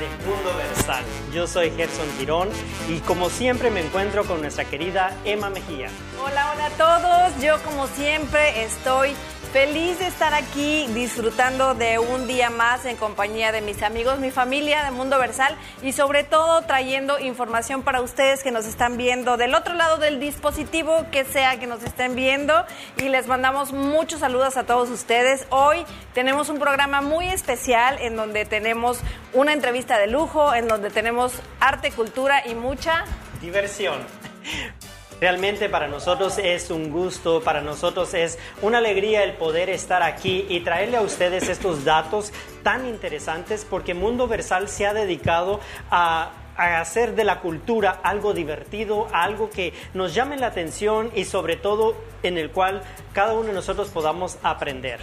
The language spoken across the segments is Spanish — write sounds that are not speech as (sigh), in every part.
de Mundo Versal. Yo soy Gerson Girón y como siempre me encuentro con nuestra querida Emma Mejía. Hola, hola a todos. Yo como siempre estoy Feliz de estar aquí disfrutando de un día más en compañía de mis amigos, mi familia de Mundo Versal y sobre todo trayendo información para ustedes que nos están viendo del otro lado del dispositivo, que sea que nos estén viendo y les mandamos muchos saludos a todos ustedes. Hoy tenemos un programa muy especial en donde tenemos una entrevista de lujo, en donde tenemos arte, cultura y mucha diversión. Realmente para nosotros es un gusto, para nosotros es una alegría el poder estar aquí y traerle a ustedes estos datos tan interesantes porque Mundo Versal se ha dedicado a hacer de la cultura algo divertido, algo que nos llame la atención y sobre todo en el cual cada uno de nosotros podamos aprender.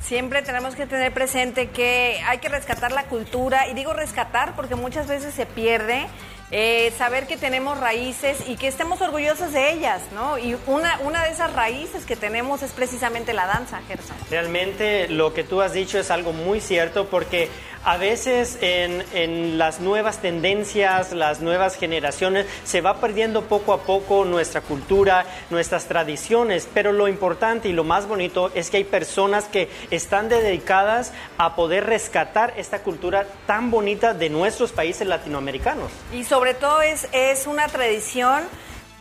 Siempre tenemos que tener presente que hay que rescatar la cultura y digo rescatar porque muchas veces se pierde eh, saber que tenemos raíces y que estemos orgullosos de ellas, ¿no? Y una, una de esas raíces que tenemos es precisamente la danza, Gerson. Realmente lo que tú has dicho es algo muy cierto porque a veces en, las nuevas tendencias, las nuevas generaciones, se va perdiendo poco a poco nuestra cultura, nuestras tradiciones, pero lo importante y lo más bonito es que hay personas que están dedicadas a poder rescatar esta cultura tan bonita de nuestros países latinoamericanos. Y sobre todo es, es una tradición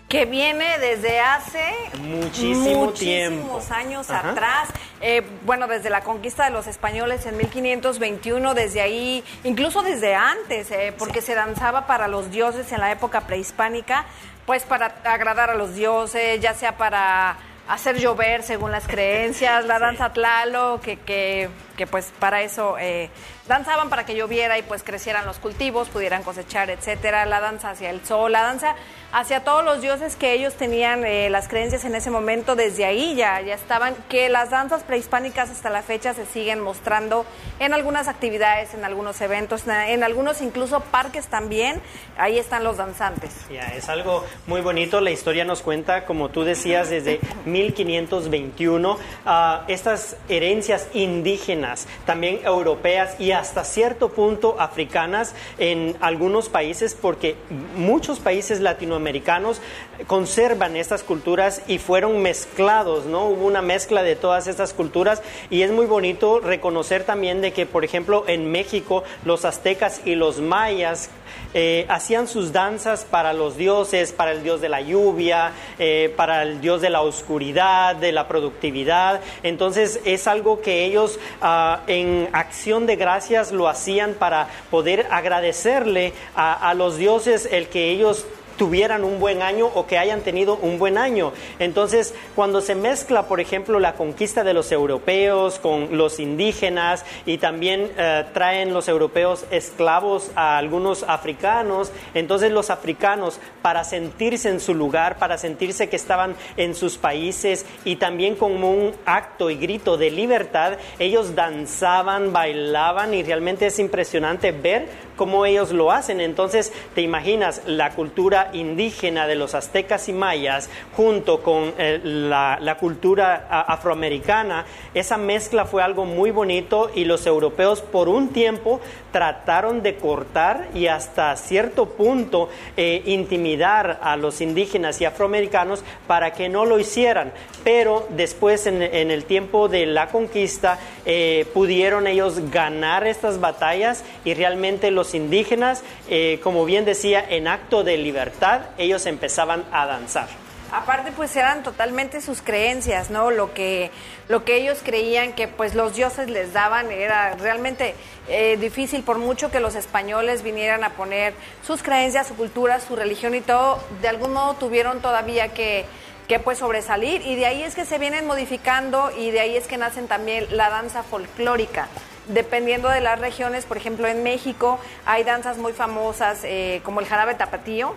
que viene desde hace muchísimo muchísimos años atrás. Eh, bueno, desde la conquista de los españoles en 1521, desde ahí, incluso desde antes, eh, porque se danzaba para los dioses en la época prehispánica, pues para agradar a los dioses, ya sea para hacer llover según las creencias, la danza tlalo, que, que, que pues para eso eh, danzaban para que lloviera y pues crecieran los cultivos, pudieran cosechar, etcétera, la danza hacia el sol, la danza hacia todos los dioses que ellos tenían eh, las creencias en ese momento, desde ahí ya, ya estaban, que las danzas prehispánicas hasta la fecha se siguen mostrando en algunas actividades, en algunos eventos, en algunos incluso parques también, ahí están los danzantes. Ya, es algo muy bonito, la historia nos cuenta, como tú decías, desde 1521, ah, estas herencias indígenas, también europeas y hasta cierto punto africanas en algunos países, porque muchos países latinoamericanos conservan estas culturas y fueron mezclados, ¿no? Hubo una mezcla de todas estas culturas y es muy bonito reconocer también de que, por ejemplo, en México los aztecas y los mayas eh, hacían sus danzas para los dioses, para el dios de la lluvia, eh, para el dios de la oscuridad, de la productividad. Entonces es algo que ellos ah, en acción de gracias lo hacían para poder agradecerle a, a los dioses el que ellos tuvieran un buen año o que hayan tenido un buen año. Entonces, cuando se mezcla, por ejemplo, la conquista de los europeos con los indígenas y también eh, traen los europeos esclavos a algunos africanos, entonces los africanos, para sentirse en su lugar, para sentirse que estaban en sus países y también como un acto y grito de libertad, ellos danzaban, bailaban y realmente es impresionante ver cómo ellos lo hacen. Entonces, te imaginas la cultura indígena de los aztecas y mayas junto con eh, la, cultura afroamericana, esa mezcla fue algo muy bonito y los europeos por un tiempo trataron de cortar y hasta cierto punto eh, intimidar a los indígenas y afroamericanos para que no lo hicieran. Pero después, en, el tiempo de la conquista, eh, pudieron ellos ganar estas batallas y realmente los indígenas, eh, como bien decía, en acto de libertad, ellos empezaban a danzar. Aparte, pues eran totalmente sus creencias, ¿no? Lo que, lo que ellos creían que pues los dioses les daban era realmente eh, difícil, por mucho que los españoles vinieran a poner sus creencias, su cultura, su religión y todo, de algún modo tuvieron todavía que, que pues sobresalir y de ahí es que se vienen modificando y de ahí es que nacen también la danza folclórica dependiendo de las regiones, por ejemplo en México hay danzas muy famosas eh, como el jarabe tapatío,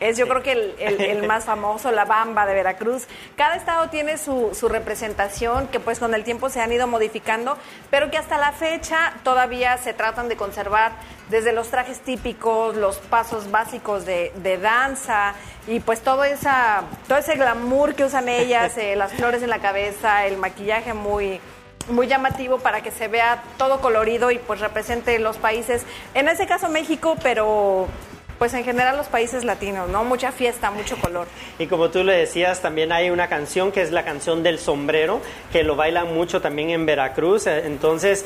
es yo creo que el, más famoso, la bamba de Veracruz. Cada estado tiene su, su, representación que pues con el tiempo se han ido modificando, pero que hasta la fecha todavía se tratan de conservar desde los trajes típicos, los pasos básicos de, de danza y pues todo, esa, todo ese glamour que usan ellas, (laughs) eh, las flores en la cabeza, el maquillaje muy muy llamativo para que se vea todo colorido y pues represente los países, en ese caso México, pero pues en general los países latinos, ¿no? Mucha fiesta, mucho color. Y como tú le decías, también hay una canción que es la canción del sombrero, que lo bailan mucho también en Veracruz. Eh, entonces,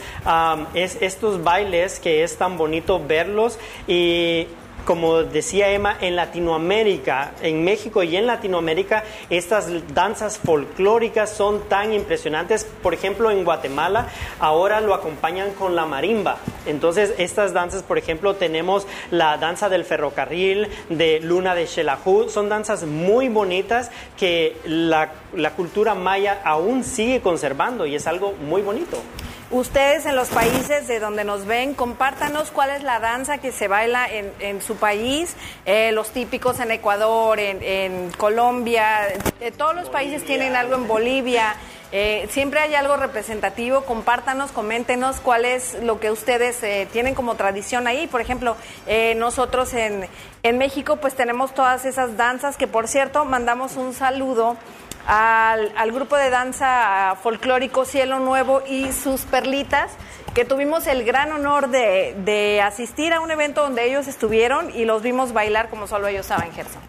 es estos bailes que es tan bonito verlos y como decía Emma, en Latinoamérica, en México y en Latinoamérica, estas danzas folclóricas son tan impresionantes. Por ejemplo, en Guatemala ahora lo acompañan con la marimba. Entonces, estas danzas, por ejemplo, tenemos la danza del ferrocarril, de Luna de Xelajú, son danzas muy bonitas que la, la cultura maya aún sigue conservando y es algo muy bonito. Ustedes en los países de donde nos ven, compártanos cuál es la danza que se baila en, su país, eh, los típicos en Ecuador, en, Colombia, eh, todos los países tienen algo en Bolivia. Eh, siempre hay algo representativo, compártanos, coméntenos cuál es lo que ustedes tienen como tradición ahí. Por ejemplo, nosotros en, en México pues tenemos todas esas danzas que por cierto mandamos un saludo al, grupo de danza folclórico Cielo Nuevo y sus perlitas, que tuvimos el gran honor de, de, asistir a un evento donde ellos estuvieron y los vimos bailar como solo ellos saben, Gerson.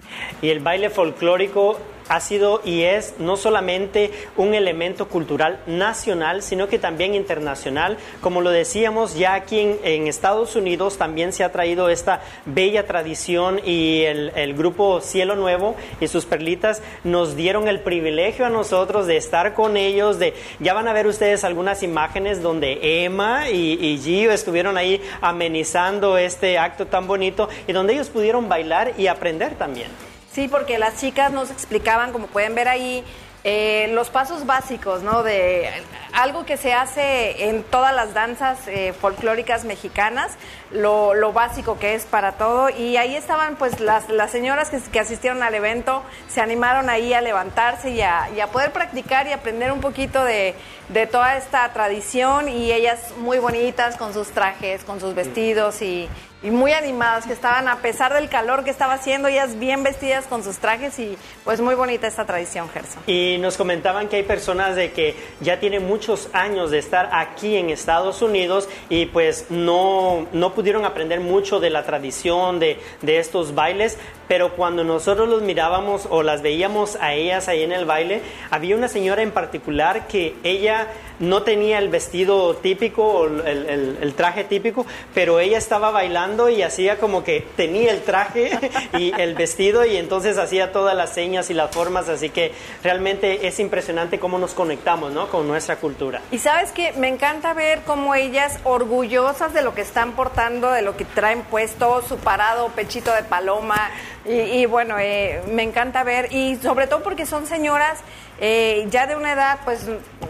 Y el baile folclórico ha sido y es no solamente un elemento cultural nacional, sino que también internacional. Como lo decíamos, ya aquí en, Estados Unidos también se ha traído esta bella tradición y el, grupo Cielo Nuevo y sus perlitas nos dieron el privilegio a nosotros de estar con ellos. De, ya van a ver ustedes algunas imágenes donde Emma y, y Gio estuvieron ahí amenizando este acto tan bonito y donde ellos pudieron bailar y aprender también. Sí, porque las chicas nos explicaban, como pueden ver ahí, eh, los pasos básicos, ¿no? De algo que se hace en todas las danzas eh, folclóricas mexicanas, lo, lo, básico que es para todo. Y ahí estaban, pues, las, las señoras que, asistieron al evento, se animaron ahí a levantarse y a, a poder practicar y aprender un poquito de, de, toda esta tradición. Y ellas muy bonitas con sus trajes, con sus vestidos y y muy animadas, que estaban a pesar del calor que estaba haciendo, ellas bien vestidas con sus trajes y pues muy bonita esta tradición, Gerson. Y nos comentaban que hay personas de que ya tienen muchos años de estar aquí en Estados Unidos y pues no, no pudieron aprender mucho de la tradición de, de estos bailes, pero cuando nosotros los mirábamos o las veíamos a ellas ahí en el baile, había una señora en particular que ella no tenía el vestido típico, el, el, traje típico, pero ella estaba bailando y hacía como que tenía el traje (laughs) y el vestido y entonces hacía todas las señas y las formas, así que realmente es impresionante cómo nos conectamos ¿no? con nuestra cultura. Y sabes que me encanta ver cómo ellas, orgullosas de lo que están portando, de lo que traen puesto, su parado, pechito de paloma, y, bueno, eh, me encanta ver, y sobre todo porque son señoras eh, ya de una edad, pues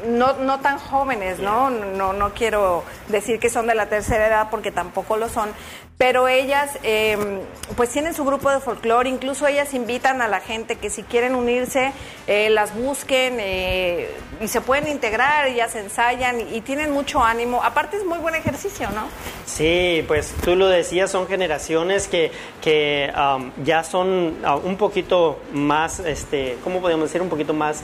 no, no tan jóvenes, ¿no? ¿no? No quiero decir que son de la tercera edad porque tampoco lo son, pero ellas em, pues tienen su grupo de folclore, incluso ellas invitan a la gente que si quieren unirse, eh, las busquen eh, y se pueden integrar, ellas ensayan y, tienen mucho ánimo. Aparte es muy buen ejercicio, ¿no? Sí, pues tú lo decías, son generaciones que, que ya son ah, un poquito más, este, ¿cómo podemos decir? Un poquito más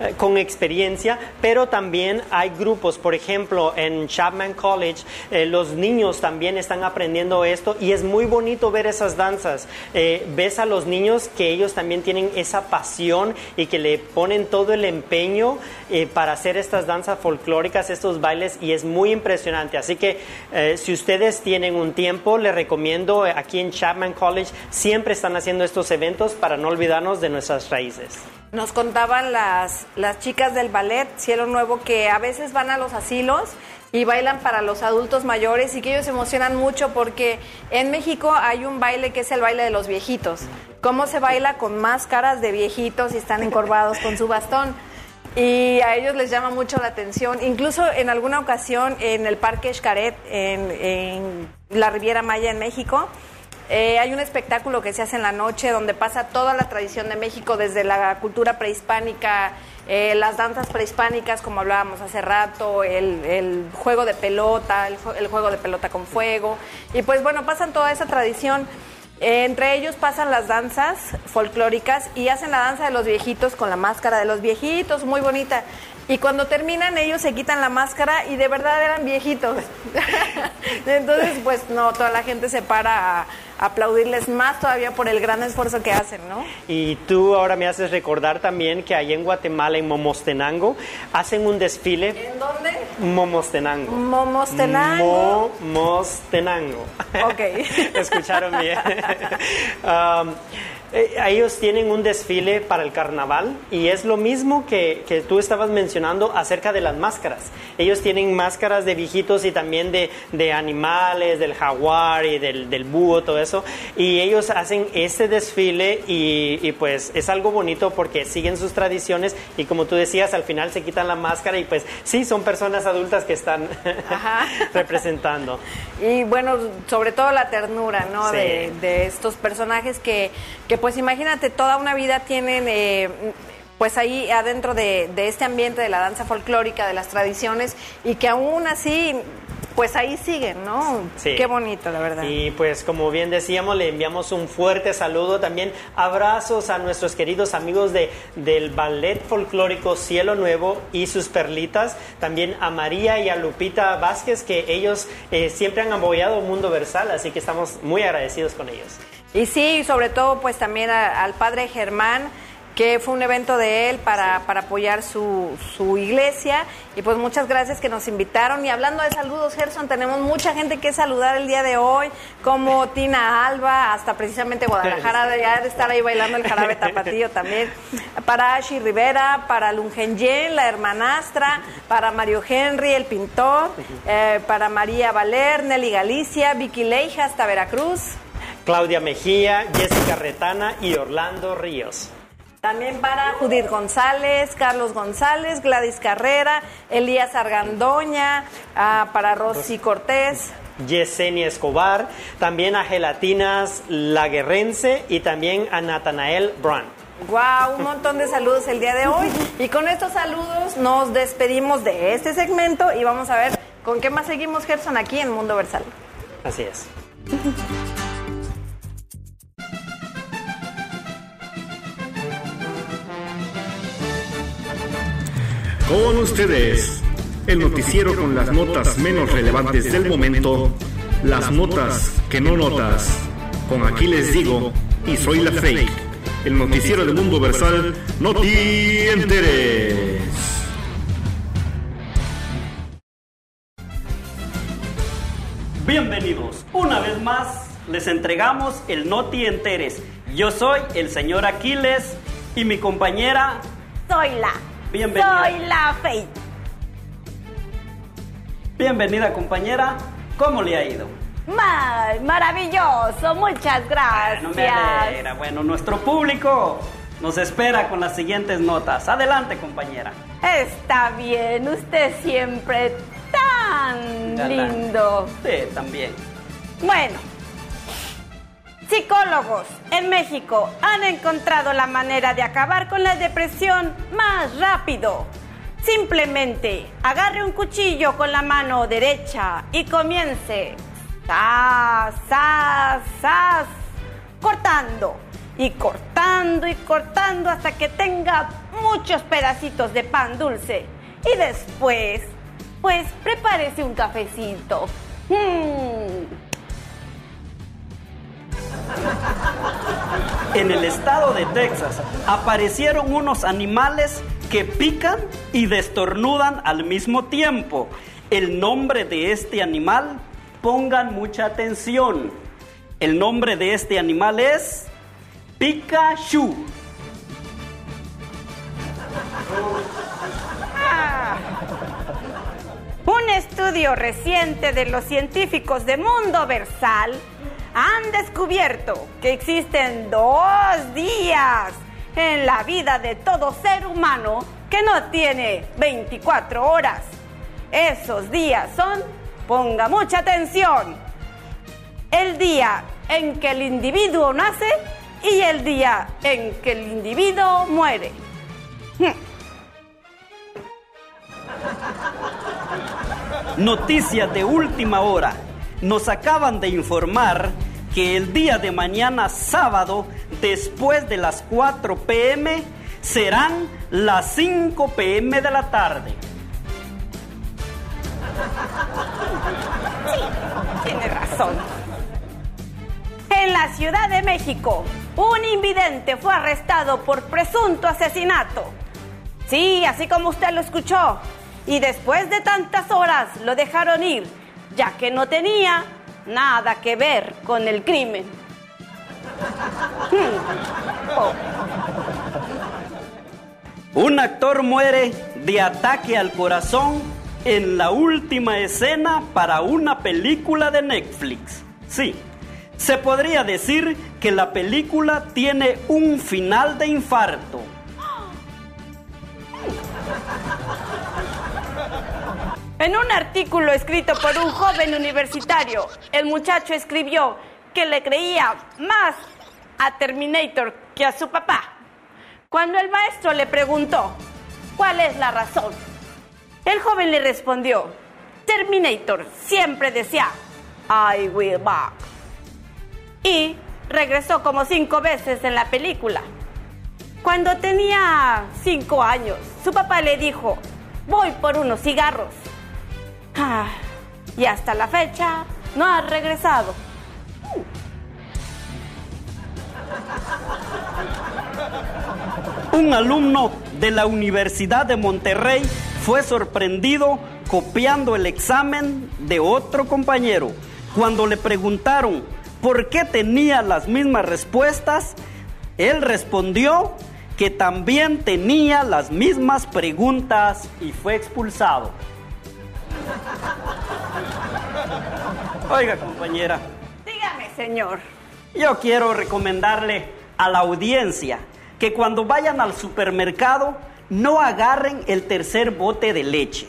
eh, con experiencia, pero también hay grupos, por ejemplo, en Chapman College, los niños también están aprendiendo esto y es muy bonito ver esas danzas. Eh, ves a los niños que ellos también tienen esa pasión y que le ponen todo el empeño eh, para hacer estas danzas folclóricas, estos bailes y es muy impresionante. Así que eh, si ustedes tienen un tiempo, les recomiendo aquí en Chapman College, siempre están haciendo estos eventos para no olvidarnos de nuestras raíces. Nos contaban las, las chicas del ballet Cielo Nuevo que a veces van a los asilos y bailan para los adultos mayores y que ellos se emocionan mucho porque en México hay un baile que es el baile de los viejitos. Cómo se baila con máscaras de viejitos y están encorvados con su bastón. Y a ellos les llama mucho la atención. Incluso en alguna ocasión en el Parque Xcaret, en, la Riviera Maya en México, eh, hay un espectáculo que se hace en la noche donde pasa toda la tradición de México, desde la cultura prehispánica, eh, las danzas prehispánicas, como hablábamos hace rato, el, juego de pelota, el, juego de pelota con fuego. Y pues bueno, pasan toda esa tradición. Eh, entre ellos pasan las danzas folclóricas y hacen la danza de los viejitos con la máscara de los viejitos, muy bonita. Y cuando terminan ellos se quitan la máscara y de verdad eran viejitos. (laughs) Entonces, pues no, toda la gente se para a aplaudirles más todavía por el gran esfuerzo que hacen, ¿no? Y tú ahora me haces recordar también que allá en Guatemala, en Momostenango, hacen un desfile. ¿En dónde? Momostenango. Momostenango. Momostenango. Ok. (laughs) Escucharon bien. Um, (laughs) eh, ellos tienen un desfile para el carnaval y es lo mismo que, que, tú estabas mencionando acerca de las máscaras. Ellos tienen máscaras de viejitos y también de, de animales, del jaguar y del, del, búho, todo eso. Y ellos hacen este desfile y, y, pues es algo bonito porque siguen sus tradiciones y como tú decías, al final se quitan la máscara y pues sí, son personas adultas que están (laughs) representando. (laughs) Y bueno, sobre todo la ternura, ¿no? Sí. De, de, estos personajes que, que pues imagínate, toda una vida tienen eh, pues ahí adentro de, de, este ambiente de la danza folclórica, de las tradiciones, y que aún así, pues ahí siguen, ¿no? Sí. Qué bonito, la verdad. Y pues como bien decíamos, le enviamos un fuerte saludo, también abrazos a nuestros queridos amigos de, del Ballet Folclórico Cielo Nuevo y sus perlitas, también a María y a Lupita Vázquez, que ellos eh, siempre han apoyado Mundo Versal, así que estamos muy agradecidos con ellos. Y sí, sobre todo pues también a, al padre Germán, que fue un evento de él para, para apoyar su, su, iglesia. Y pues muchas gracias que nos invitaron. Y hablando de saludos, Gerson, tenemos mucha gente que saludar el día de hoy, como (laughs) Tina Alba, hasta precisamente Guadalajara, ya de estar ahí bailando el jarabe tapatío también. Para Ashi Rivera, para Lungenyen, la hermanastra, para Mario Henry, el pintor, (laughs) eh, para María Valer, Nelly Galicia, Vicky Leija, hasta Veracruz. Claudia Mejía, Jessica Retana y Orlando Ríos. También para Judith González, Carlos González, Gladys Carrera, Elías Argandoña, uh, para Rosy Cortés. Yesenia Escobar, también a Gelatinas Laguerrense y también a Natanael Brown. Wow, un montón de saludos el día de hoy. Y con estos saludos nos despedimos de este segmento y vamos a ver con qué más seguimos, Gerson, aquí en Mundo Versal. Así es. Con ustedes, el noticiero con las notas menos relevantes del momento, las notas que no notas. Con aquí les digo, y soy la fake, el noticiero del mundo versal, no te enteres. Bienvenidos, una vez más les entregamos el Noti Enteres. Yo soy el señor Aquiles y mi compañera... Soy la Bienvenida. Soy la Faith. Bienvenida compañera, ¿cómo le ha ido? Mar maravilloso, muchas gracias. Bueno, me alegra. Bueno, nuestro público nos espera con las siguientes notas. Adelante, compañera. Está bien, usted siempre tan Galán. lindo. Sí, también. Bueno, psicólogos en México han encontrado la manera de acabar con la depresión más rápido. Simplemente agarre un cuchillo con la mano derecha y comience. ¡Sas, sas, sas! Cortando y cortando y cortando hasta que tenga muchos pedacitos de pan dulce. Y después, pues prepárese un cafecito. ¡Mmm! En el estado de Texas aparecieron unos animales que pican y destornudan al mismo tiempo. El nombre de este animal, pongan mucha atención. El nombre de este animal es Pikachu. Un estudio reciente de los científicos de Mundo Versal han descubierto que existen dos días en la vida de todo ser humano que no tiene 24 horas. Esos días son, ponga mucha atención, el día en que el individuo nace y el día en que el individuo muere. Noticias de última hora. Nos acaban de informar que el día de mañana sábado, después de las 4 pm, serán las 5 pm de la tarde. Sí, tiene razón. En la Ciudad de México, un invidente fue arrestado por presunto asesinato. Sí, así como usted lo escuchó. Y después de tantas horas lo dejaron ir, ya que no tenía nada que ver con el crimen. Hmm. Un actor muere de ataque al corazón en la última escena para una película de Netflix. Sí, se podría decir que la película tiene un final de infarto. En un artículo escrito por un joven universitario, el muchacho escribió que le creía más a Terminator que a su papá. Cuando el maestro le preguntó, ¿cuál es la razón? El joven le respondió, Terminator siempre decía, I will back. Y regresó como cinco veces en la película. Cuando tenía cinco años, su papá le dijo, voy por unos cigarros. Ah, y hasta la fecha no ha regresado. Un alumno de la Universidad de Monterrey fue sorprendido copiando el examen de otro compañero. Cuando le preguntaron por qué tenía las mismas respuestas, él respondió que también tenía las mismas preguntas y fue expulsado. Oiga, compañera. Dígame, señor. Yo quiero recomendarle a la audiencia que cuando vayan al supermercado no agarren el tercer bote de leche.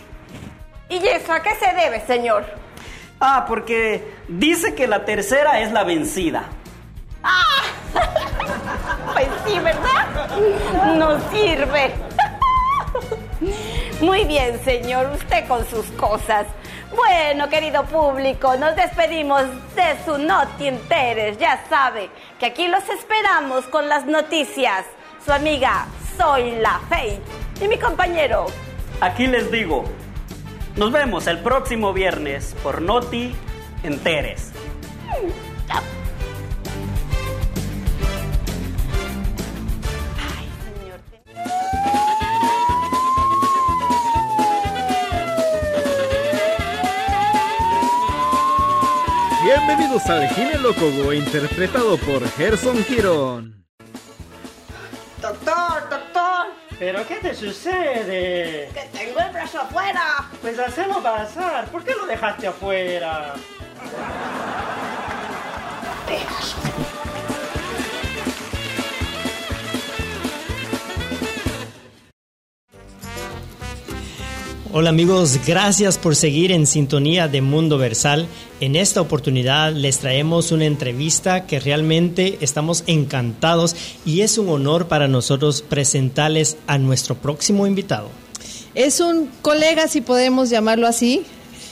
¿Y eso a qué se debe, señor? Ah, porque dice que la tercera es la vencida. ¡Ah! (laughs) Pues sí, ¿verdad? No sirve. (laughs) Muy bien, señor, usted con sus cosas. Bueno, querido público, nos despedimos de su Noti Interes. Ya sabe que aquí los esperamos con las noticias. Su amiga Soy la Fey y mi compañero. Aquí les digo, nos vemos el próximo viernes por Noti Enteres. Bienvenidos al Ginelócogo, interpretado por Gerson Girón. Doctor, doctor, ¿Pero qué te sucede? que tengo el brazo afuera. Pues hacelo pasar. ¿Por qué lo dejaste afuera? Hola amigos, gracias por seguir en sintonía de Mundo Versal. En esta oportunidad les traemos una entrevista que realmente estamos encantados y es un honor para nosotros presentarles a nuestro próximo invitado. Es un colega, si podemos llamarlo así.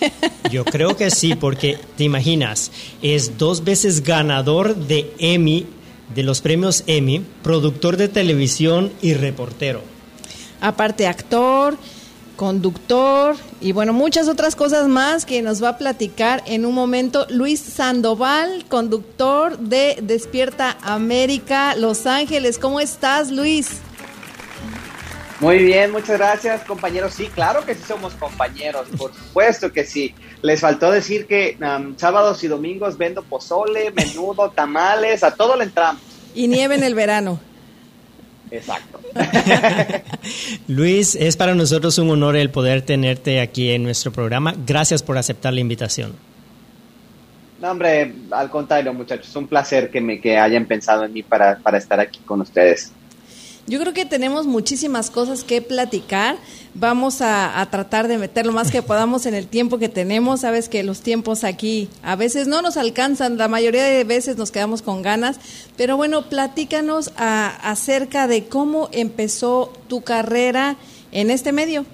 (laughs) Yo creo que sí, porque te imaginas, es dos veces ganador de Emmy, de los premios Emmy, productor de televisión y reportero. Aparte actor, conductor y bueno, muchas otras cosas más que nos va a platicar en un momento Luis Sandoval, conductor de Despierta América Los Ángeles. ¿Cómo estás, Luis? Muy bien, muchas gracias, compañeros. Sí, claro que sí somos compañeros, por supuesto que sí. Les faltó decir que um, sábados y domingos vendo pozole, menudo, tamales, a todo le entramos. Y nieve en el verano. Exacto. (laughs) Luis, es para nosotros un honor el poder tenerte aquí en nuestro programa. Gracias por aceptar la invitación. No, hombre, al contrario, muchachos, un placer que me que hayan pensado en mí para, para estar aquí con ustedes. Yo creo que tenemos muchísimas cosas que platicar. Vamos a, tratar de meter lo más que podamos en el tiempo que tenemos. Sabes que los tiempos aquí a veces no nos alcanzan, la mayoría de veces nos quedamos con ganas. Pero bueno, platícanos a, acerca de cómo empezó tu carrera en este medio.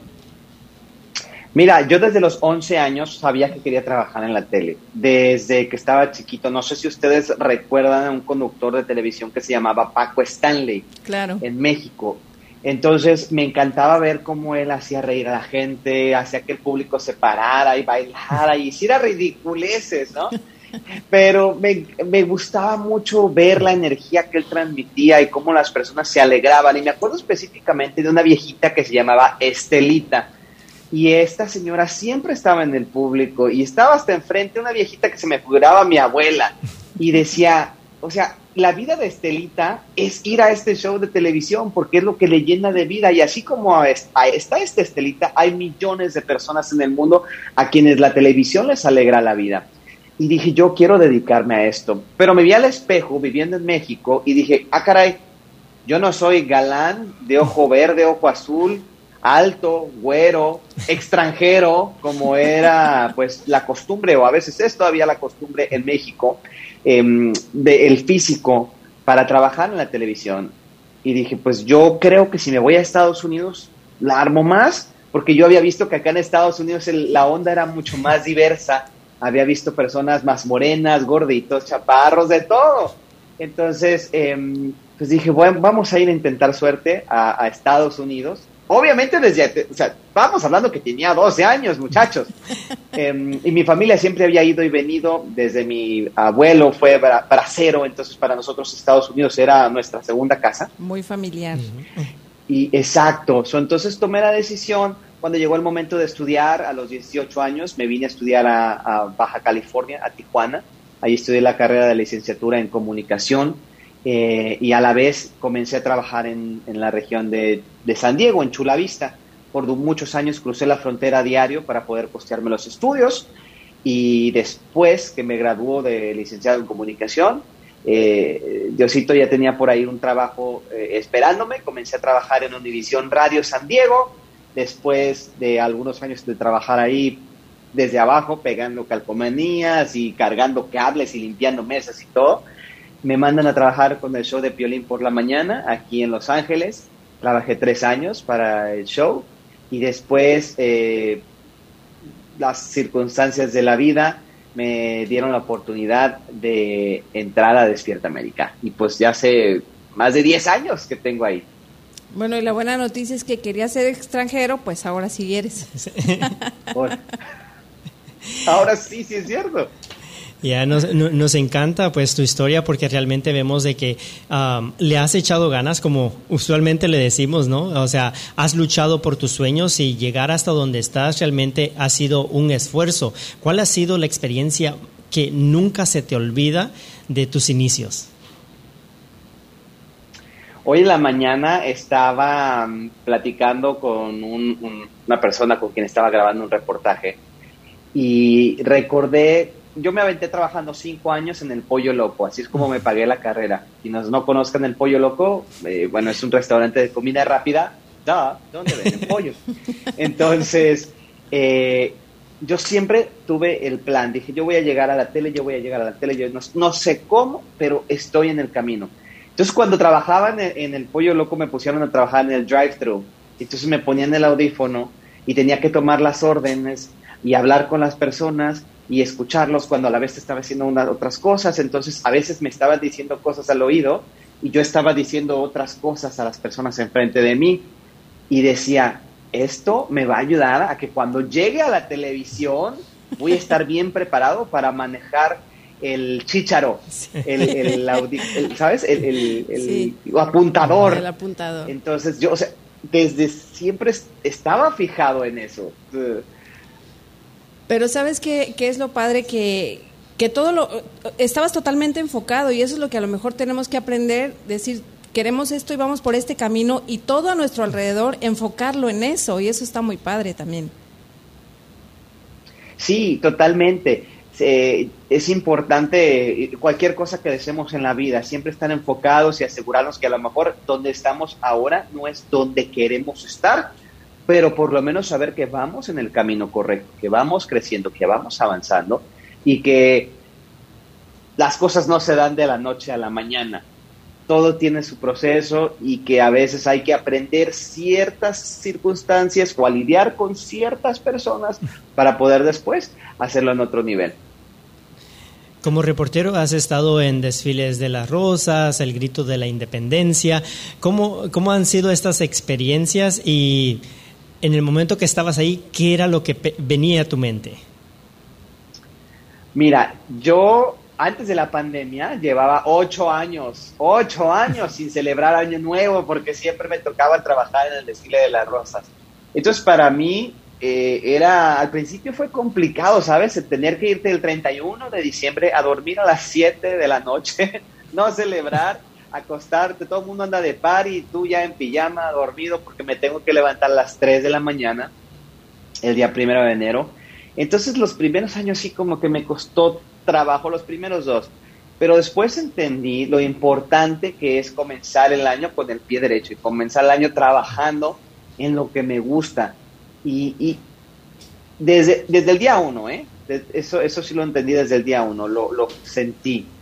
Mira, yo desde los 11 años sabía que quería trabajar en la tele. Desde que estaba chiquito, no sé si ustedes recuerdan a un conductor de televisión que se llamaba Paco Stanley. Claro. En México. Entonces me encantaba ver cómo él hacía reír a la gente, hacía que el público se parara y bailara y hiciera ridiculeces, ¿no? (laughs) Pero me, me, gustaba mucho ver la energía que él transmitía y cómo las personas se alegraban. Y me acuerdo específicamente de una viejita que se llamaba Estelita. Y esta señora siempre estaba en el público y estaba hasta enfrente una viejita que se me figuraba mi abuela. Y decía, o sea, la vida de Estelita es ir a este show de televisión porque es lo que le llena de vida y así como está esta Estelita, hay millones de personas en el mundo a quienes la televisión les alegra la vida. Y dije, yo quiero dedicarme a esto. Pero me vi al espejo viviendo en México y dije, ah, caray, yo no soy galán de ojo verde, ojo azul, alto, güero, extranjero, como era pues la costumbre, o a veces es todavía la costumbre en México eh, del físico para trabajar en la televisión. Y dije, pues yo creo que si me voy a Estados Unidos, la armo más, porque yo había visto que acá en Estados Unidos la onda era mucho más diversa. Había visto personas más morenas, gorditos, chaparros, de todo. Entonces, em, pues dije, bueno, vamos a ir a intentar suerte a Estados Unidos Obviamente desde, o sea, vamos hablando que tenía 12 años, muchachos. (laughs) Em, y mi familia siempre había ido y venido, desde mi abuelo fue bracero, entonces para nosotros Estados Unidos era nuestra segunda casa. Muy familiar. Y exacto, entonces tomé la decisión, cuando llegó el momento de estudiar, a los 18 años, me vine a estudiar a, Baja California, a Tijuana. Ahí estudié la carrera de licenciatura en comunicación eh, y a la vez comencé a trabajar en, la región de San Diego, en Chula Vista. Por muchos años crucé la frontera diario para poder costearme los estudios. Y después que me graduó de licenciado en comunicación, eh, Diosito ya tenía por ahí un trabajo eh, esperándome, comencé a trabajar en Univisión Radio San Diego, después de algunos años de trabajar ahí desde abajo, pegando calcomanías y cargando cables y limpiando mesas y todo, me mandan a trabajar con el show de Piolín por la mañana aquí en Los Ángeles Trabajé tres años para el show y después eh, las circunstancias de la vida me dieron la oportunidad de entrar a Despierta América. Y pues ya hace más de 10 años que tengo ahí. Bueno, y la buena noticia es que quería ser extranjero, pues ahora sí eres. (laughs) ahora sí, sí es cierto. Ya nos, nos, encanta pues tu historia porque realmente vemos de que um, le has echado ganas como usualmente le decimos, ¿no? O sea, has luchado por tus sueños y llegar hasta donde estás realmente ha sido un esfuerzo. ¿Cuál ha sido la experiencia que nunca se te olvida de tus inicios? Hoy en la mañana estaba platicando con una persona con quien estaba grabando un reportaje y recordé yo me aventé trabajando cinco años en el Pollo Loco, así es como me pagué la carrera. Quienes no conozcan el Pollo Loco, eh, bueno, es un restaurante de comida rápida, da, ¿dónde venden pollo? Entonces, eh, yo siempre tuve el plan, dije, yo voy a llegar a la tele, yo voy a llegar a la tele, yo no, sé cómo, pero estoy en el camino. Entonces, cuando trabajaba en el, en el Pollo Loco, me pusieron a trabajar en el drive-thru. Entonces me ponían el audífono y tenía que tomar las órdenes y hablar con las personas y escucharlos cuando a la vez estaba haciendo unas otras cosas. Entonces, a veces me estaban diciendo cosas al oído y yo estaba diciendo otras cosas a las personas enfrente de mí y decía, esto me va a ayudar a que cuando llegue a la televisión voy a estar bien preparado para manejar el chícharo, el, ¿sabes? El, apuntador. El apuntador. Entonces, yo, o sea, desde siempre estaba fijado en eso. Pero ¿sabes qué, qué es lo padre? Que, que todo lo... Estabas totalmente enfocado y eso es lo que a lo mejor tenemos que aprender, decir, queremos esto y vamos por este camino y todo a nuestro alrededor, enfocarlo en eso y eso está muy padre también. Sí, totalmente. es importante cualquier cosa que deseemos en la vida, siempre estar enfocados y asegurarnos que a lo mejor donde estamos ahora no es donde queremos estar, pero por lo menos saber que vamos en el camino correcto, que vamos creciendo, que vamos avanzando y que las cosas no se dan de la noche a la mañana. Todo tiene su proceso y que a veces hay que aprender ciertas circunstancias o a lidiar con ciertas personas para poder después hacerlo en otro nivel. Como reportero has estado en desfiles de las rosas, el grito de la independencia. ¿Cómo, cómo han sido estas experiencias y en el momento que estabas ahí, qué era lo que venía a tu mente? Mira, yo antes de la pandemia llevaba ocho años, ocho años sin celebrar Año Nuevo porque siempre me tocaba trabajar en el desfile de las rosas. Entonces para mí eh, era, al principio fue complicado, ¿sabes? tener que irte el 31 de diciembre a dormir a las 7 de la noche, (laughs) no celebrar, acostarte, todo el mundo anda de par y tú ya en pijama, dormido porque me tengo que levantar a las 3 de la mañana el día primero de enero. Entonces los primeros años sí como que me costó trabajo los primeros dos. Pero después entendí lo importante que es comenzar el año con el pie derecho y comenzar el año trabajando en lo que me gusta. Y, desde, desde el día uno, ¿eh? Eso, eso sí lo entendí desde el día uno, lo, lo sentí.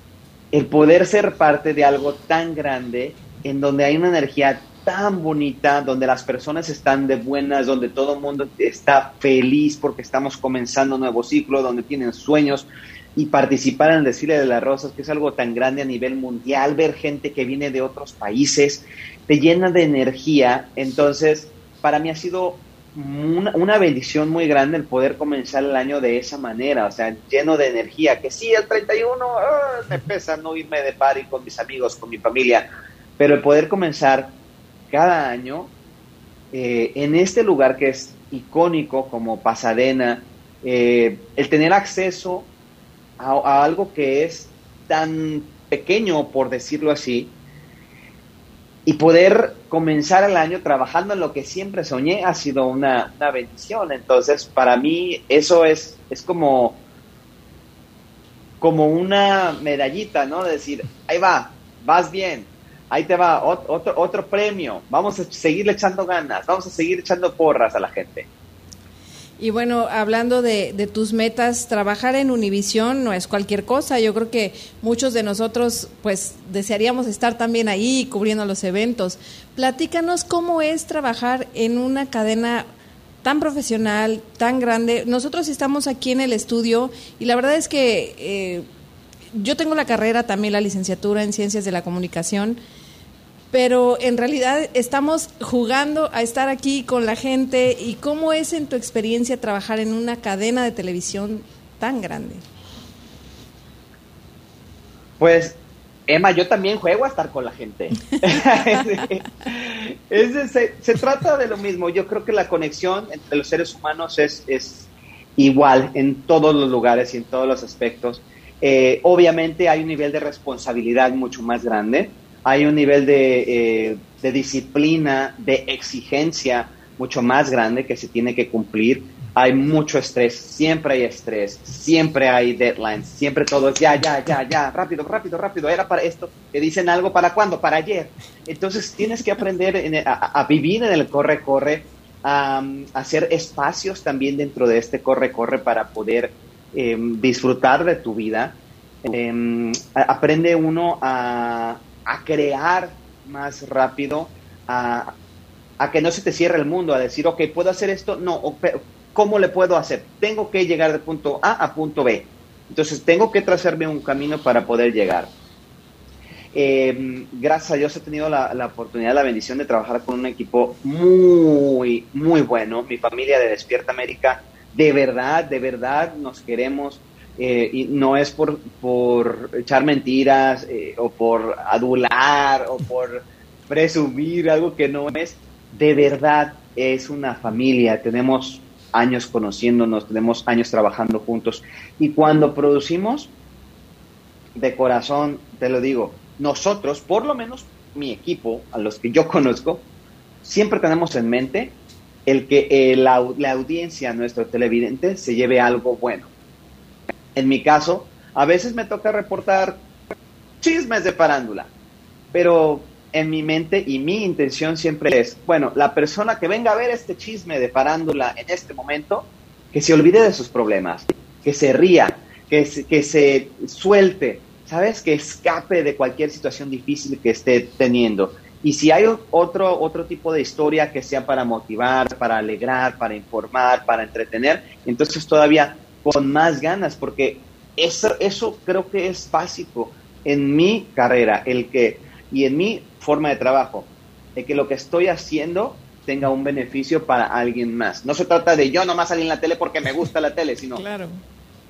El poder ser parte de algo tan grande en donde hay una energía tan bonita, donde las personas están de buenas, donde todo el mundo está feliz porque estamos comenzando un nuevo ciclo, donde tienen sueños, y participar en el desfile de las rosas, que es algo tan grande a nivel mundial, ver gente que viene de otros países, te llena de energía. Entonces, para mí ha sido una, bendición muy grande el poder comenzar el año de esa manera, o sea, lleno de energía, que sí, el 31 ah, me pesa no irme de party con mis amigos, con mi familia, pero el poder comenzar cada año eh, en este lugar que es icónico como Pasadena, eh, el tener acceso a, algo que es tan pequeño, por decirlo así, y poder comenzar el año trabajando en lo que siempre soñé ha sido una, bendición. Entonces, para mí eso es, es como, como una medallita, ¿no? De decir, ahí va, vas bien, ahí te va, otro, otro premio, vamos a seguir echando ganas, vamos a seguir echando porras a la gente. Y bueno, hablando de, tus metas, trabajar en Univisión no es cualquier cosa. Yo creo que muchos de nosotros, pues, desearíamos estar también ahí cubriendo los eventos. Platícanos cómo es trabajar en una cadena tan profesional, tan grande. Nosotros estamos aquí en el estudio y la verdad es que eh, yo tengo la carrera, también la licenciatura en Ciencias de la Comunicación pero en realidad estamos jugando a estar aquí con la gente y cómo es en tu experiencia trabajar en una cadena de televisión tan grande. Pues Emma, yo también juego a estar con la gente. (laughs) se, trata de lo mismo. Yo creo que la conexión entre los seres humanos es, es igual en todos los lugares y en todos los aspectos. Eh, obviamente hay un nivel de responsabilidad mucho más grande hay un nivel eh, de, disciplina, de exigencia mucho más grande que se tiene que cumplir. Hay mucho estrés, siempre hay estrés, siempre hay deadlines, siempre todo es ya, ya, ya, ya, rápido, rápido, rápido, era para esto, te dicen algo para cuándo, para ayer. Entonces tienes que aprender a, vivir en el corre-corre, a, hacer espacios también dentro de este corre-corre para poder em, disfrutar de tu vida. Em, aprende uno a, a crear más rápido, a, que no se te cierre el mundo, a decir, ok, ¿puedo hacer esto? No, ¿cómo le puedo hacer? Tengo que llegar de punto A a punto B. Entonces tengo que trazarme un camino para poder llegar. Em, gracias a Dios he tenido la, la, oportunidad, la bendición de trabajar con un equipo muy, muy bueno. Mi familia de Despierta América, de verdad, de verdad nos queremos. Eh, y no es por, por echar mentiras eh, o por adular o por presumir algo que no es. De verdad es una familia, tenemos años conociéndonos, tenemos años trabajando juntos. Y cuando producimos, de corazón, te lo digo, nosotros, por lo menos mi equipo, a los que yo (laughs) conozco, siempre tenemos en mente el que eh, la, la audiencia, nuestro televidente, se lleve algo bueno en mi caso, a veces me toca reportar chismes de parándula, pero en mi mente y mi intención siempre es, bueno, la persona que venga a ver este chisme de parándula en este momento, que se olvide de sus problemas, que se ría, que se, que se suelte, ¿sabes? Que escape de cualquier situación difícil que esté teniendo. Y si hay otro, otro tipo de historia que sea para motivar, para alegrar, para informar, para entretener, entonces todavía con más ganas, porque eso, eso creo que es básico en mi carrera, el que, y en mi forma de trabajo, de que lo que estoy haciendo tenga un beneficio para alguien más. No se trata de yo nomás salir en la tele porque me gusta la tele, sino Claro.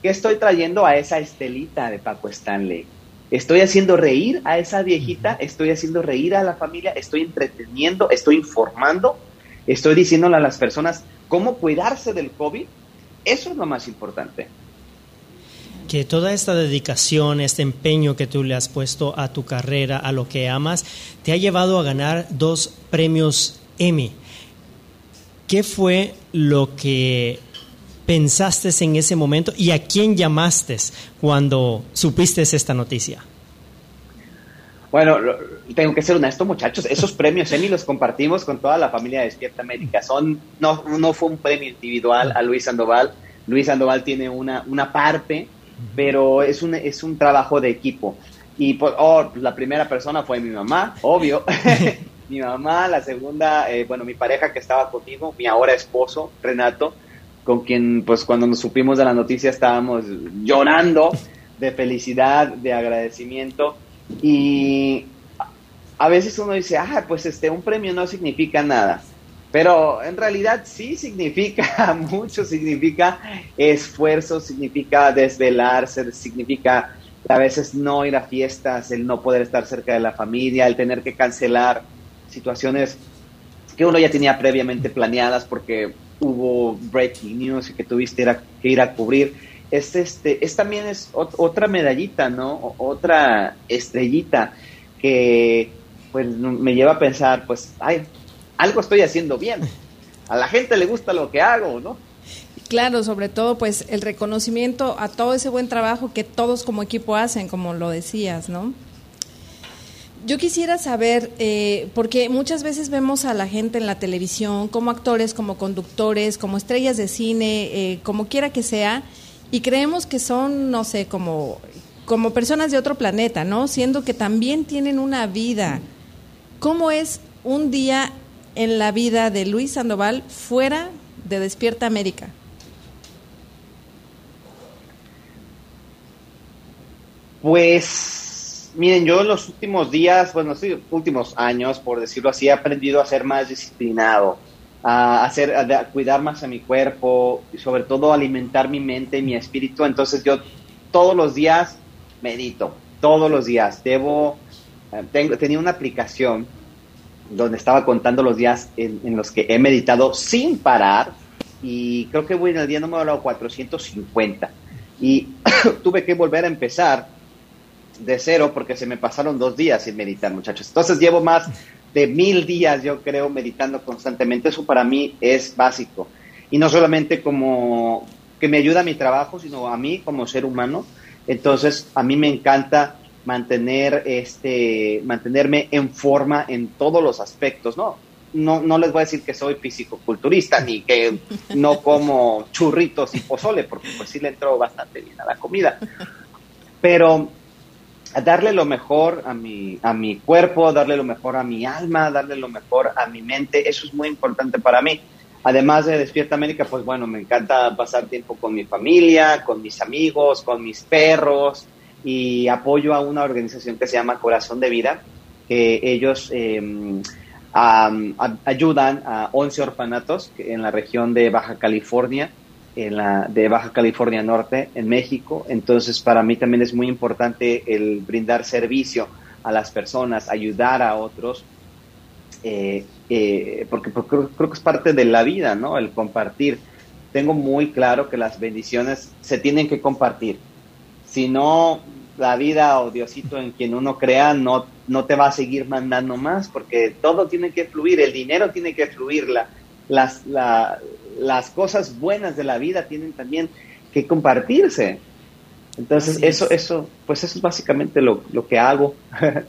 ¿qué estoy trayendo a esa estelita de Paco Stanley? Estoy haciendo reír a esa viejita, estoy haciendo reír a la familia, estoy entreteniendo, estoy informando, estoy diciéndole a las personas cómo cuidarse del COVID. Eso es lo más importante. que toda esta dedicación, este empeño que tú le has puesto a tu carrera, a lo que amas, te ha llevado a ganar dos premios Emmy. ¿Qué fue lo que pensaste en ese momento y a quién llamaste cuando supiste esta noticia? Bueno, tengo que ser honesto, muchachos. Esos premios Emmy los compartimos con toda la familia de Despierta América. Son, no, no fue un premio individual a Luis Sandoval. Luis Sandoval tiene una, una parte, pero es un, es un trabajo de equipo. Y pues, oh, la primera persona fue mi mamá, obvio. (laughs) mi mamá, la segunda, eh, bueno, mi pareja que estaba conmigo, mi ahora esposo, Renato, con quien, pues, cuando nos supimos de la noticia estábamos llorando de felicidad, de agradecimiento. Y a veces uno dice, ah, pues este, un premio no significa nada. Pero en realidad sí significa (laughs) mucho, significa esfuerzo, significa desvelarse, significa a veces no ir a fiestas, el no poder estar cerca de la familia, el tener que cancelar situaciones que uno ya tenía previamente planeadas porque hubo breaking news y que tuviste que ir a cubrir. Es, este, es también es ot- otra medallita, ¿no? Otra estrellita que pues me lleva a pensar, pues, ay, algo estoy haciendo bien. A la gente le gusta lo que hago, ¿no? Claro, sobre todo pues el reconocimiento a todo ese buen trabajo que todos como equipo hacen, como lo decías, ¿no? Yo quisiera saber, eh, porque muchas veces vemos a la gente en la televisión como actores, como conductores, como estrellas de cine, eh, como quiera que sea, y creemos que son, no sé, como, como personas de otro planeta, ¿no? Siendo que también tienen una vida. ¿Cómo es un día en la vida de Luis Sandoval fuera de Despierta América? Pues, miren, yo en los últimos días, bueno, sí, últimos años, por decirlo así, he aprendido a ser más disciplinado, a, hacer, a, cuidar más a mi cuerpo y sobre todo alimentar mi mente y mi espíritu. Entonces yo todos los días medito, todos los días. Debo, eh, tengo, tenía una aplicación donde estaba contando los días en, en los que he meditado sin parar y creo que voy en el día número 450 y (coughs) tuve que volver a empezar de cero porque se me pasaron dos días sin meditar, muchachos. Entonces llevo más de mil días, yo creo, meditando constantemente. Eso para mí es básico. Y no solamente como que me ayuda a mi trabajo, sino a mí como ser humano. Entonces, a mí me encanta mantener este, mantenerme en forma en todos los aspectos, ¿no? No, no les voy a decir que soy fisicoculturista ni que no como churritos y pozole, porque pues sí le entro bastante bien a la comida. Pero darle lo mejor a mi, a mi cuerpo, darle lo mejor a mi alma, darle lo mejor a mi mente, eso es muy importante para mí. Además de Despierta América, pues bueno, me encanta pasar tiempo con mi familia, con mis amigos, con mis perros y apoyo a una organización que se llama Corazón de Vida, que ellos eh, ayudan a 11 orfanatos en la región de Baja California, en la, de Baja California Norte, en México. Entonces, para mí también es muy importante el brindar servicio a las personas, ayudar a otros, eh, eh, porque, porque creo, creo, que es parte de la vida, ¿no? El compartir. Tengo muy claro que las bendiciones se tienen que compartir. Si no, la vida o Diosito en quien uno crea no, no te va a seguir mandando más, porque todo tiene que fluir, el dinero tiene que fluir, la, las, la, las cosas buenas de la vida tienen también que compartirse. Entonces, eso, es. eso, pues eso es básicamente lo, lo que hago. (laughs)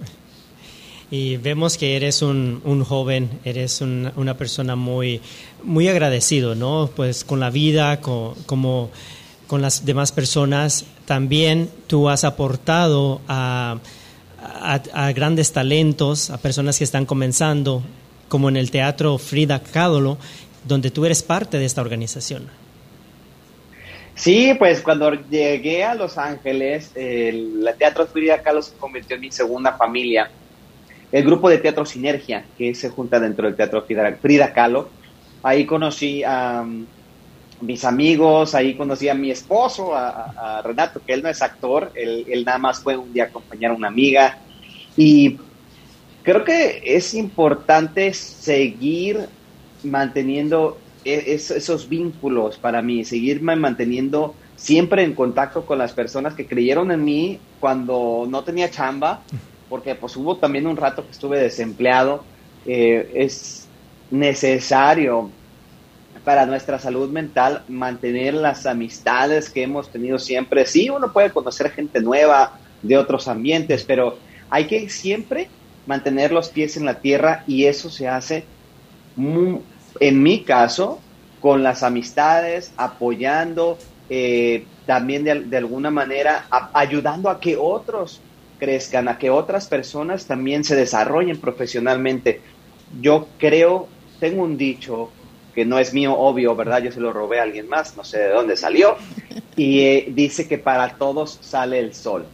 y vemos que eres un, un joven, eres un, una persona muy, muy agradecido, ¿no? Pues con la vida, con, como con las demás personas. También tú has aportado a, a, a grandes talentos, a personas que están comenzando, como en el teatro Frida Kahlo, donde tú eres parte de esta organización. Sí, pues cuando llegué a Los Ángeles, el, Teatro Frida Kahlo se convirtió en mi segunda familia. El grupo de teatro Sinergia, que se junta dentro del Teatro Frida, Kahlo, ahí conocí a um, mis amigos, ahí conocí a mi esposo, a, Renato, que él no es actor, él, él, nada más fue un día a acompañar a una amiga. Y creo que es importante seguir manteniendo e, esos vínculos para mí, seguirme manteniendo siempre en contacto con las personas que creyeron en mí cuando no tenía chamba, porque pues hubo también un rato que estuve desempleado. Eh, es necesario para nuestra salud mental mantener las amistades que hemos tenido siempre. Sí, uno puede conocer gente nueva de otros ambientes, pero hay que siempre mantener los pies en la tierra y eso se hace muy, en mi caso, con las amistades, apoyando, eh, también de, alguna manera ayudando a que otros crezcan, a que otras personas también se desarrollen profesionalmente. Yo creo, tengo un dicho que no es mío, obvio, ¿verdad? Yo se lo robé a alguien más, no sé de dónde salió, (laughs) y eh, dice que para todos sale el sol.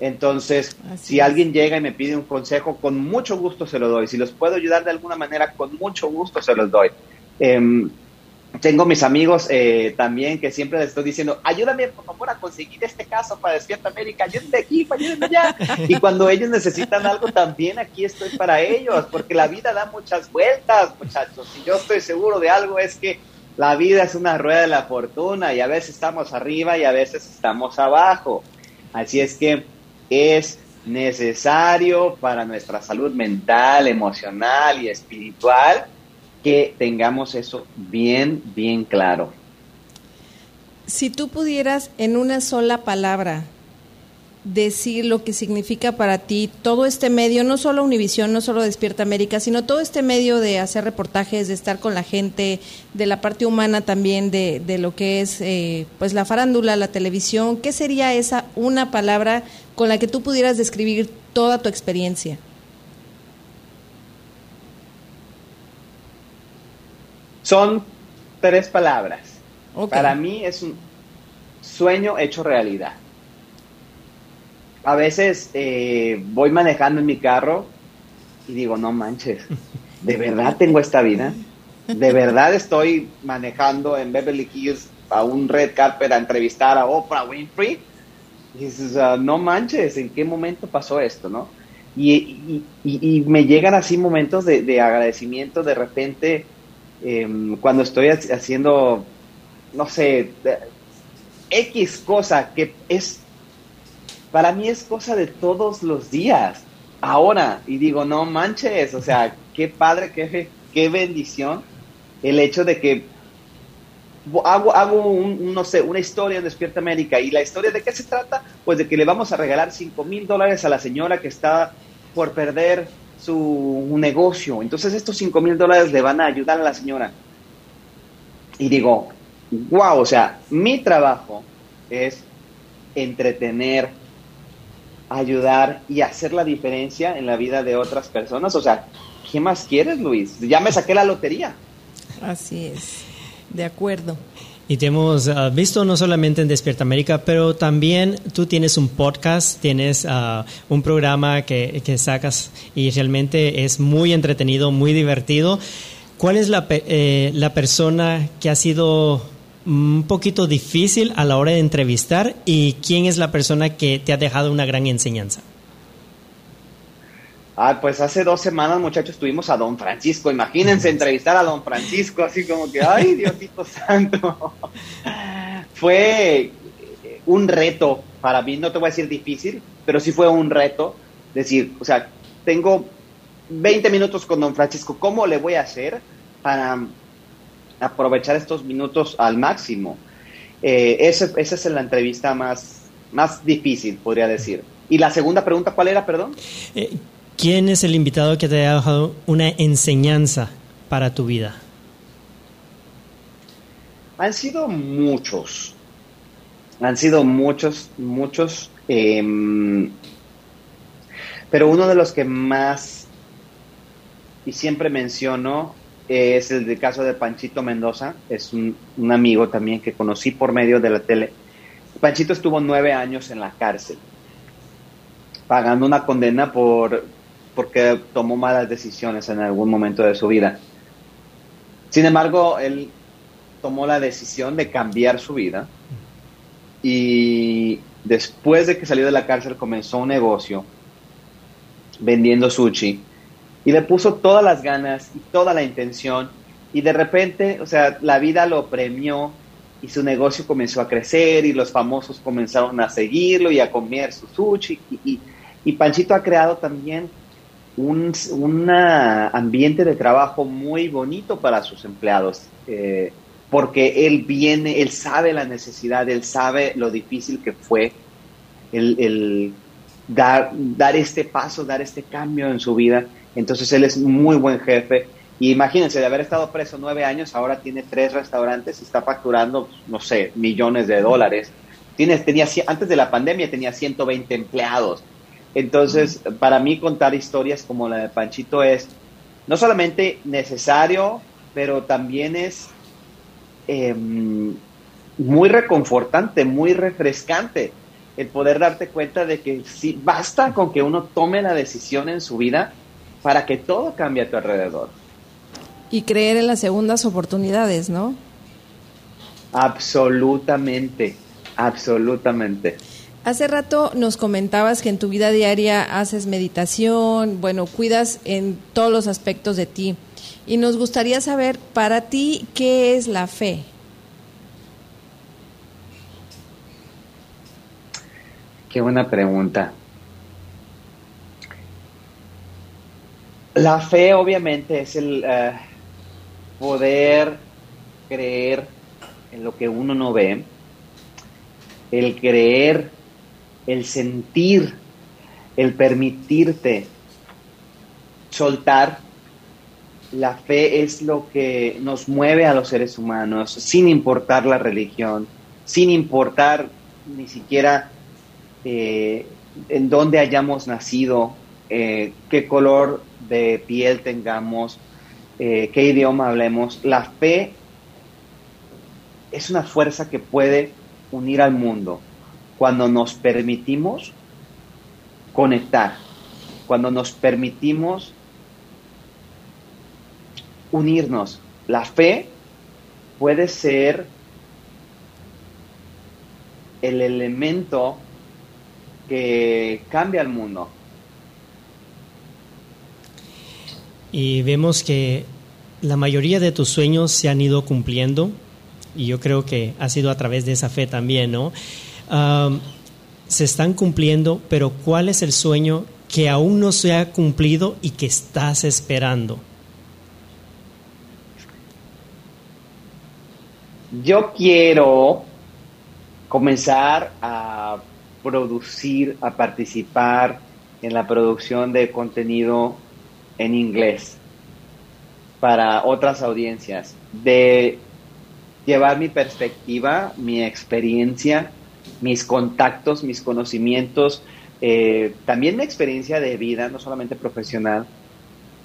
Entonces, si alguien llega y me pide un consejo, con mucho gusto se lo doy. Si los puedo ayudar de alguna manera, con mucho gusto se los doy. Em, tengo mis amigos eh, también que siempre les estoy diciendo, ayúdame por favor a conseguir este caso para Despierta América, ayúdenme aquí, ayúdenme allá. (laughs) Y cuando ellos necesitan algo, también aquí estoy para ellos, porque la vida da muchas vueltas, muchachos. Y yo estoy seguro de algo, es que la vida es una rueda de la fortuna y a veces estamos arriba y a veces estamos abajo. Así es que es necesario para nuestra salud mental, emocional y espiritual que tengamos eso bien, bien claro. Si tú pudieras en una sola palabra decir lo que significa para ti todo este medio, no solo Univisión, no solo Despierta América, sino todo este medio de hacer reportajes, de estar con la gente, de la parte humana también, de, de lo que es eh, pues la farándula, la televisión, ¿qué sería esa una palabra con la que tú pudieras describir toda tu experiencia? Son tres palabras. Para mí es un sueño hecho realidad a veces eh, voy manejando en mi carro y digo, no manches, ¿de verdad tengo esta vida? ¿De verdad estoy manejando en Beverly Hills a un red carpet a entrevistar a Oprah Winfrey? Y dices, ah, no manches, ¿en qué momento pasó esto, no? Y, me llegan así momentos de, agradecimiento de repente em, cuando estoy haciendo, no sé, X cosa que es para mí es cosa de todos los días. Ahora, y digo, no manches, o sea, qué padre, qué, qué bendición el hecho de que hago, hago un, no sé, una historia en Despierta América. ¿Y la historia de qué se trata? Pues de que le vamos a regalar 5 mil dólares a la señora que está por perder su negocio. Entonces estos 5 mil dólares le van a ayudar a la señora. Y digo, wow, o sea, mi trabajo es entretener, ayudar y hacer la diferencia en la vida de otras personas. O sea, ¿qué más quieres, Luis? Ya me saqué la lotería. Así es, de acuerdo. Y te hemos ah, visto no solamente en Despierta América, pero también tú tienes un podcast, tienes ah, un programa que, que, sacas y realmente es muy entretenido, muy divertido. ¿Cuál es la, eh, la persona que ha sido un poquito difícil a la hora de entrevistar y quién es la persona que te ha dejado una gran enseñanza? Ah, pues hace dos semanas, muchachos, tuvimos a Don Francisco. Imagínense entrevistar a Don Francisco, así como que, ay, (laughs) Diosito Santo. fue un reto para mí, no te voy a decir difícil, pero sí fue un reto. Decir, o sea, tengo 20 minutos con Don Francisco, ¿cómo le voy a hacer para aprovechar estos minutos al máximo. Eh, esa es la entrevista más, más difícil, podría decir. Y la segunda pregunta, ¿cuál era, perdón? Eh, ¿Quién es el invitado que te ha dejado una enseñanza para tu vida? Han sido muchos. Han sido muchos, muchos. Em, pero uno de los que más y siempre menciono es el caso de Panchito Mendoza, es un, un amigo también que conocí por medio de la tele. Panchito estuvo nueve años en la cárcel, pagando una condena por porque tomó malas decisiones en algún momento de su vida. Sin embargo, él tomó la decisión de cambiar su vida y después de que salió de la cárcel comenzó un negocio vendiendo sushi y le puso todas las ganas y toda la intención y de repente, o sea, la vida lo premió y su negocio comenzó a crecer y los famosos comenzaron a seguirlo y a comer su sushi y, y, Panchito ha creado también un ambiente de trabajo muy bonito para sus empleados. Eh, porque él viene, él sabe la necesidad, él sabe lo difícil que fue el, dar, dar este paso, dar este cambio en su vida. Entonces él es muy buen jefe. Y imagínense, de haber estado preso nueve años, ahora tiene tres restaurantes y está facturando, no sé, millones de dólares. Tiene, tenía, antes de la pandemia tenía 120 empleados. Entonces, para mí contar historias como la de Panchito es no solamente necesario, pero también es Em, muy reconfortante, muy refrescante el poder darte cuenta de que sí, basta con que uno tome la decisión en su vida para que todo cambie a tu alrededor. Y creer en las segundas oportunidades, ¿no? Absolutamente, absolutamente. Hace rato nos comentabas que en tu vida diaria haces meditación, bueno, cuidas en todos los aspectos de ti. Y nos gustaría saber, para ti, ¿qué es la fe? Qué buena pregunta. La fe obviamente es el eh, poder creer en lo que uno no ve, el creer, el sentir, el permitirte soltar. La fe es lo que nos mueve a los seres humanos, sin importar la religión, sin importar ni siquiera eh, en dónde hayamos nacido, eh, qué color de piel tengamos, eh, qué idioma hablemos. La fe es una fuerza que puede unir al mundo cuando nos permitimos conectar, cuando nos permitimos unirnos. La fe puede ser el elemento que cambia el mundo. Y vemos que la mayoría de tus sueños se han ido cumpliendo y yo creo que ha sido a través de esa fe también, ¿no? se están cumpliendo, pero ¿cuál es el sueño que aún no se ha cumplido y que estás esperando? Yo quiero comenzar a producir, a participar en la producción de contenido en inglés para otras audiencias, de llevar mi perspectiva, mi experiencia, mis contactos, mis conocimientos, eh, también mi experiencia de vida, no solamente profesional,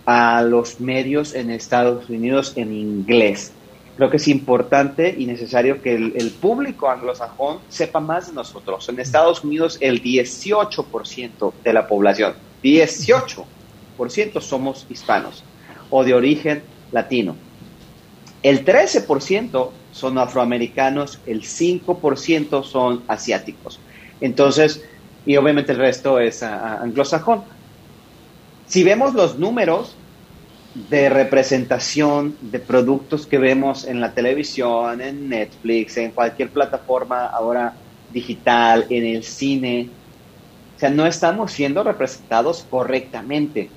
a los medios en Estados Unidos en inglés creo que es importante y necesario que el, público anglosajón sepa más de nosotros. En Estados Unidos el 18% de la población, 18% somos hispanos o de origen latino. El 13% son afroamericanos, el 5% son asiáticos. Entonces, y obviamente el resto es anglosajón. Si vemos los números, de representación de productos que vemos en la televisión, en Netflix, en cualquier plataforma ahora digital, en el cine. O sea, no estamos siendo representados correctamente,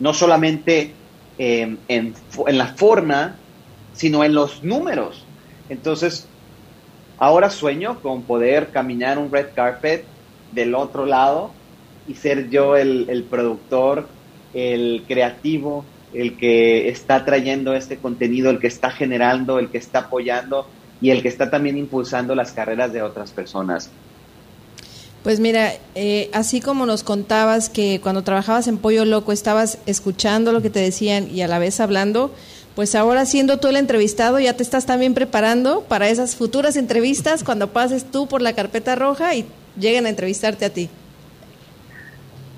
no solamente em, en, en la forma, sino en los números. Entonces, ahora sueño con poder caminar un red carpet del otro lado y ser yo el, el productor, el creativo, el que está trayendo este contenido, el que está generando, el que está apoyando y el que está también impulsando las carreras de otras personas. Pues mira, eh, así como nos contabas que cuando trabajabas en Pollo Loco estabas escuchando lo que te decían y a la vez hablando, pues ahora siendo tú el entrevistado, ya te estás también preparando para esas futuras entrevistas cuando pases tú por la carpeta roja y lleguen a entrevistarte a ti.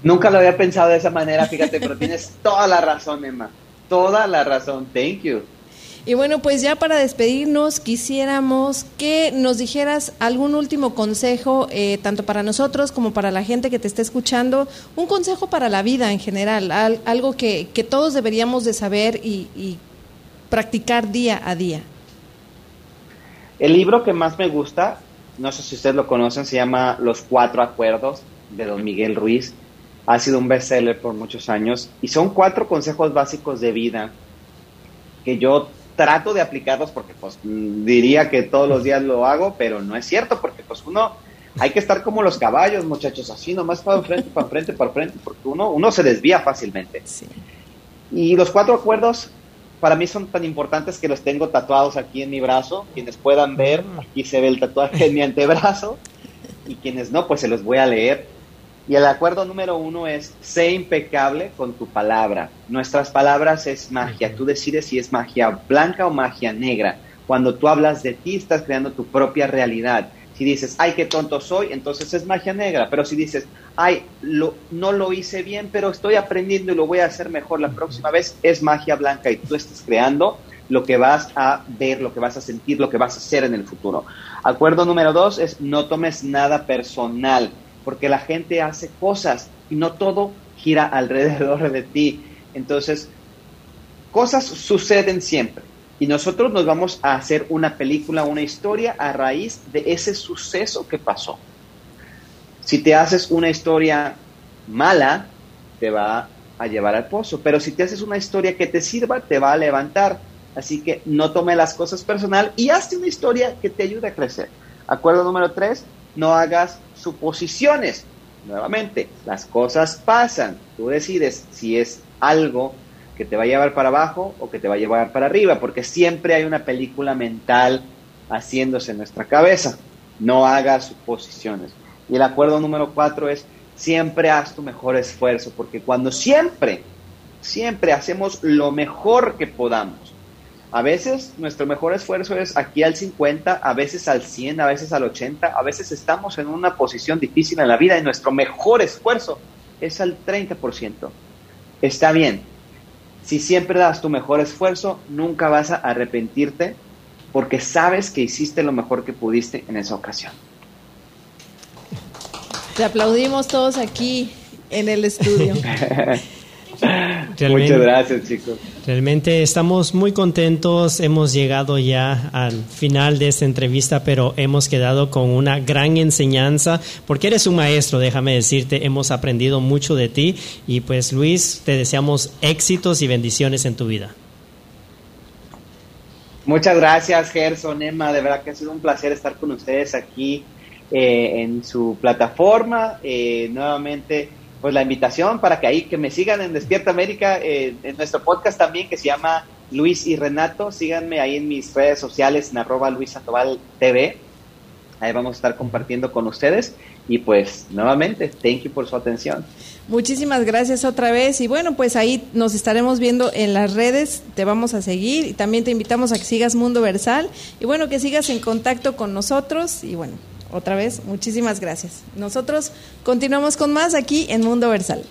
Nunca lo había pensado de esa manera, fíjate, pero tienes toda la razón, Emma. Toda la razón. Thank you. Y bueno, pues ya para despedirnos, quisiéramos que nos dijeras algún último consejo, eh, tanto para nosotros como para la gente que te está escuchando, un consejo para la vida en general, algo que, que, todos deberíamos de saber y, y practicar día a día. El libro que más me gusta, no sé si ustedes lo conocen, se llama Los Cuatro Acuerdos de Don Miguel Ruiz. Ha sido un bestseller por muchos años y son cuatro consejos básicos de vida que yo trato de aplicarlos porque pues diría que todos los días lo hago, pero no es cierto porque pues uno hay que estar como los caballos, muchachos, así nomás para enfrente, para enfrente, para enfrente, porque uno, uno se desvía fácilmente. Y los cuatro acuerdos para mí son tan importantes que los tengo tatuados aquí en mi brazo. Quienes puedan ver, aquí se ve el tatuaje en mi antebrazo. Y quienes no, pues se los voy a leer. Y el acuerdo número uno es, sé impecable con tu palabra. Nuestras palabras es magia. Tú decides si es magia blanca o magia negra. Cuando tú hablas de ti, estás creando tu propia realidad. Si dices, ay, qué tonto soy, entonces es magia negra. Pero si dices, ay, lo, no lo hice bien, pero estoy aprendiendo y lo voy a hacer mejor la próxima vez, es magia blanca y tú estás creando lo que vas a ver, lo que vas a sentir, lo que vas a hacer en el futuro. Acuerdo número dos es no tomes nada personal porque la gente hace cosas y no todo gira alrededor de ti. Entonces, cosas suceden siempre y nosotros nos vamos a hacer una película, una historia a raíz de ese suceso que pasó. Si te haces una historia mala, te va a llevar al pozo, pero si te haces una historia que te sirva, te va a levantar. Así que no tome las cosas personal y hazte una historia que te ayude a crecer. Acuerdo número tres, no hagas suposiciones. Nuevamente, las cosas pasan. Tú decides si es algo que te va a llevar para abajo o que te va a llevar para arriba, porque siempre hay una película mental haciéndose en nuestra cabeza. No hagas suposiciones. Y el acuerdo número cuatro es siempre haz tu mejor esfuerzo, porque cuando siempre, siempre hacemos lo mejor que podamos, a veces nuestro mejor esfuerzo es aquí al 50, a veces al 100, a veces al 80, a veces estamos en una posición difícil en la vida y nuestro mejor esfuerzo es al 30%. Está bien. Si siempre das tu mejor esfuerzo, nunca vas a arrepentirte porque sabes que hiciste lo mejor que pudiste en esa ocasión. Te aplaudimos todos aquí en el estudio. (laughs) Muchas gracias, chicos. Realmente estamos muy contentos. Hemos llegado ya al final de esta entrevista, pero hemos quedado con una gran enseñanza, porque eres un maestro, déjame decirte, hemos aprendido mucho de ti y pues Luis, te deseamos éxitos y bendiciones en tu vida. Muchas gracias, Gerson, Emma, de verdad que ha sido un placer estar con ustedes aquí eh, en su plataforma. Eh, nuevamente pues la invitación para que ahí que me sigan en Despierta América, eh, en nuestro podcast también que se llama Luis y Renato. Síganme ahí en mis redes sociales en arroba Luis Sandoval TV. Ahí vamos a estar compartiendo con ustedes. Y pues nuevamente, thank you por su atención. Muchísimas gracias otra vez y bueno, pues ahí nos estaremos viendo en las redes, te vamos a seguir y también te invitamos a que sigas Mundo Versal y bueno, que sigas en contacto con nosotros y bueno, otra vez, muchísimas gracias. Nosotros continuamos con más aquí en Mundo Versal.